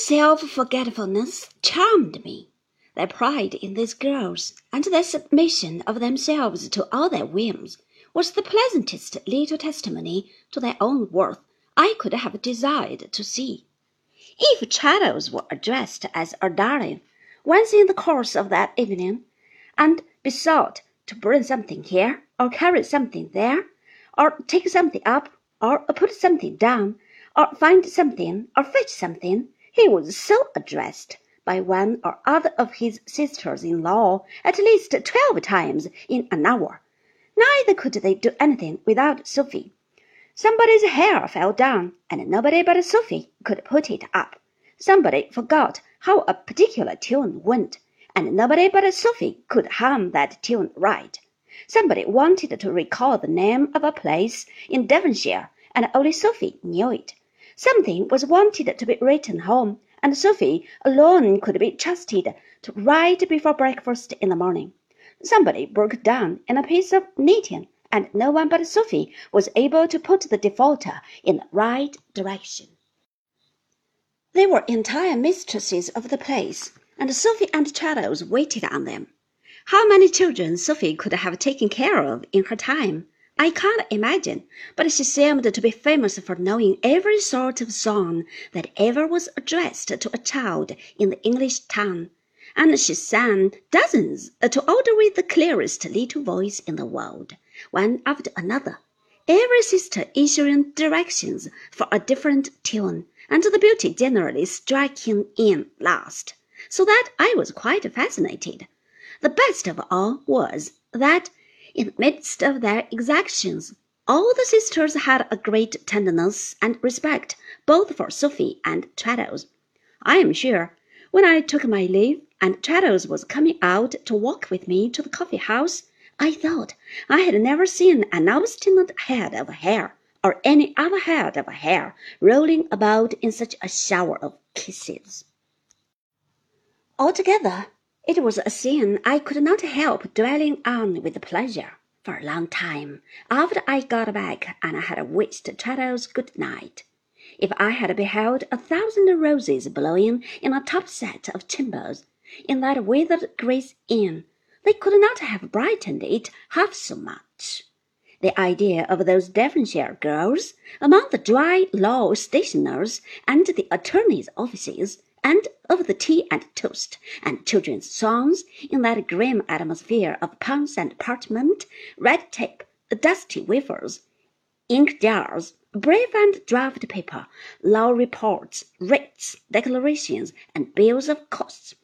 self forgetfulness charmed me. Their pride in these girls, and their submission of themselves to all their whims, was the pleasantest little testimony to their own worth I could have desired to see. If Traddles were addressed as a darling once in the course of that evening, and besought to bring something here, or carry something there, or take something up, or put something down, or find something, or fetch something, he was so addressed by one or other of his sisters-in-law at least twelve times in an hour. Neither could they do anything without Sophy. Somebody's hair fell down, and nobody but Sophy could put it up. Somebody forgot how a particular tune went, and nobody but Sophy could hum that tune right. Somebody wanted to recall the name of a place in Devonshire, and only Sophy knew it. Something was wanted to be written home, and Sophy alone could be trusted to write before breakfast in the morning. Somebody broke down in a piece of knitting, and no one but Sophy was able to put the defaulter in the right direction. They were entire mistresses of the place, and Sophy and Charles waited on them. How many children Sophy could have taken care of in her time I can't imagine, but she seemed to be famous for knowing every sort of song that ever was addressed to a child in the English tongue, and she sang dozens to order with the clearest little voice in the world, one after another, every sister issuing directions for a different tune, and the beauty generally striking in last, so that I was quite fascinated. The best of all was that in the midst of their exactions, all the sisters had a great tenderness and respect both for Sophy and Traddles. I am sure, when I took my leave, and Traddles was coming out to walk with me to the coffee house, I thought I had never seen an obstinate head of hair, or any other head of hair, rolling about in such a shower of kisses. Altogether, it was a scene I could not help dwelling on with pleasure for a long time after I got back and had wished Traddles good night. If I had beheld a thousand roses blowing in a top set of chambers in that withered Gray's Inn, they could not have brightened it half so much. The idea of those Devonshire girls among the dry law stationers and the attorney's offices and of the tea and toast and children's songs in that grim atmosphere of pounce and parchment, red tape, dusty wafers, ink jars, brief and draft paper, law reports, writs, declarations, and bills of costs,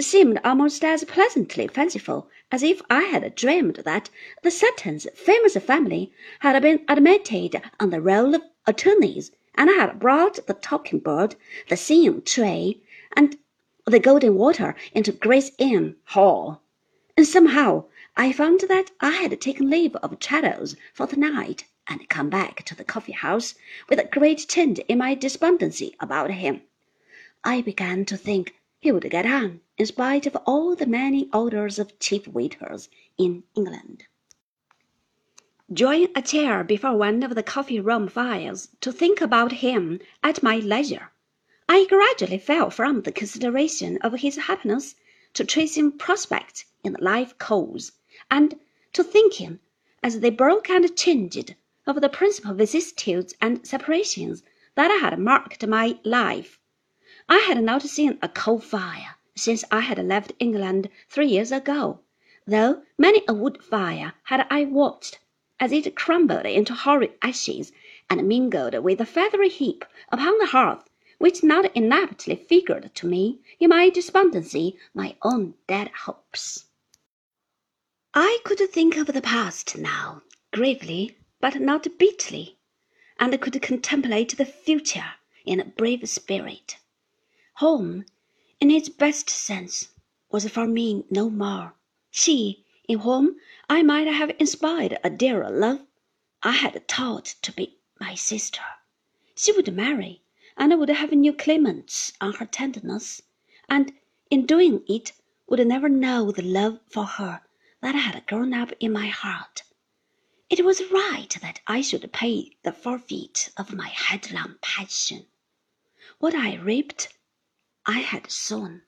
seemed almost as pleasantly fanciful as if I had dreamed that the Sultan's famous family had been admitted on the roll of attorneys and I had brought the talking bird, the singing Tree, and the golden water into Gray's Inn Hall. And somehow I found that I had taken leave of Traddles for the night and come back to the coffee house with a great change in my despondency about him. I began to think he would get on in spite of all the many orders of chief waiters in England. Drawing a chair before one of the coffee room fires to think about him at my leisure, I gradually fell from the consideration of his happiness to tracing prospects in live coals, and to thinking, as they broke and changed, of the principal vicissitudes and separations that had marked my life. I had not seen a coal fire since I had left England three years ago, though many a wood fire had I watched as it crumbled into horrid ashes and mingled with the feathery heap upon the hearth which not inaptly figured to me in my despondency my own dead hopes. I could think of the past now, gravely but not bitterly, and could contemplate the future in a brave spirit. Home, in its best sense, was for me no more. She, in whom I might have inspired a dearer love, I had taught to be my sister. She would marry and I would have new claimants on her tenderness, and in doing it would never know the love for her that had grown up in my heart. It was right that I should pay the forfeit of my headlong passion. What I reaped, I had sown.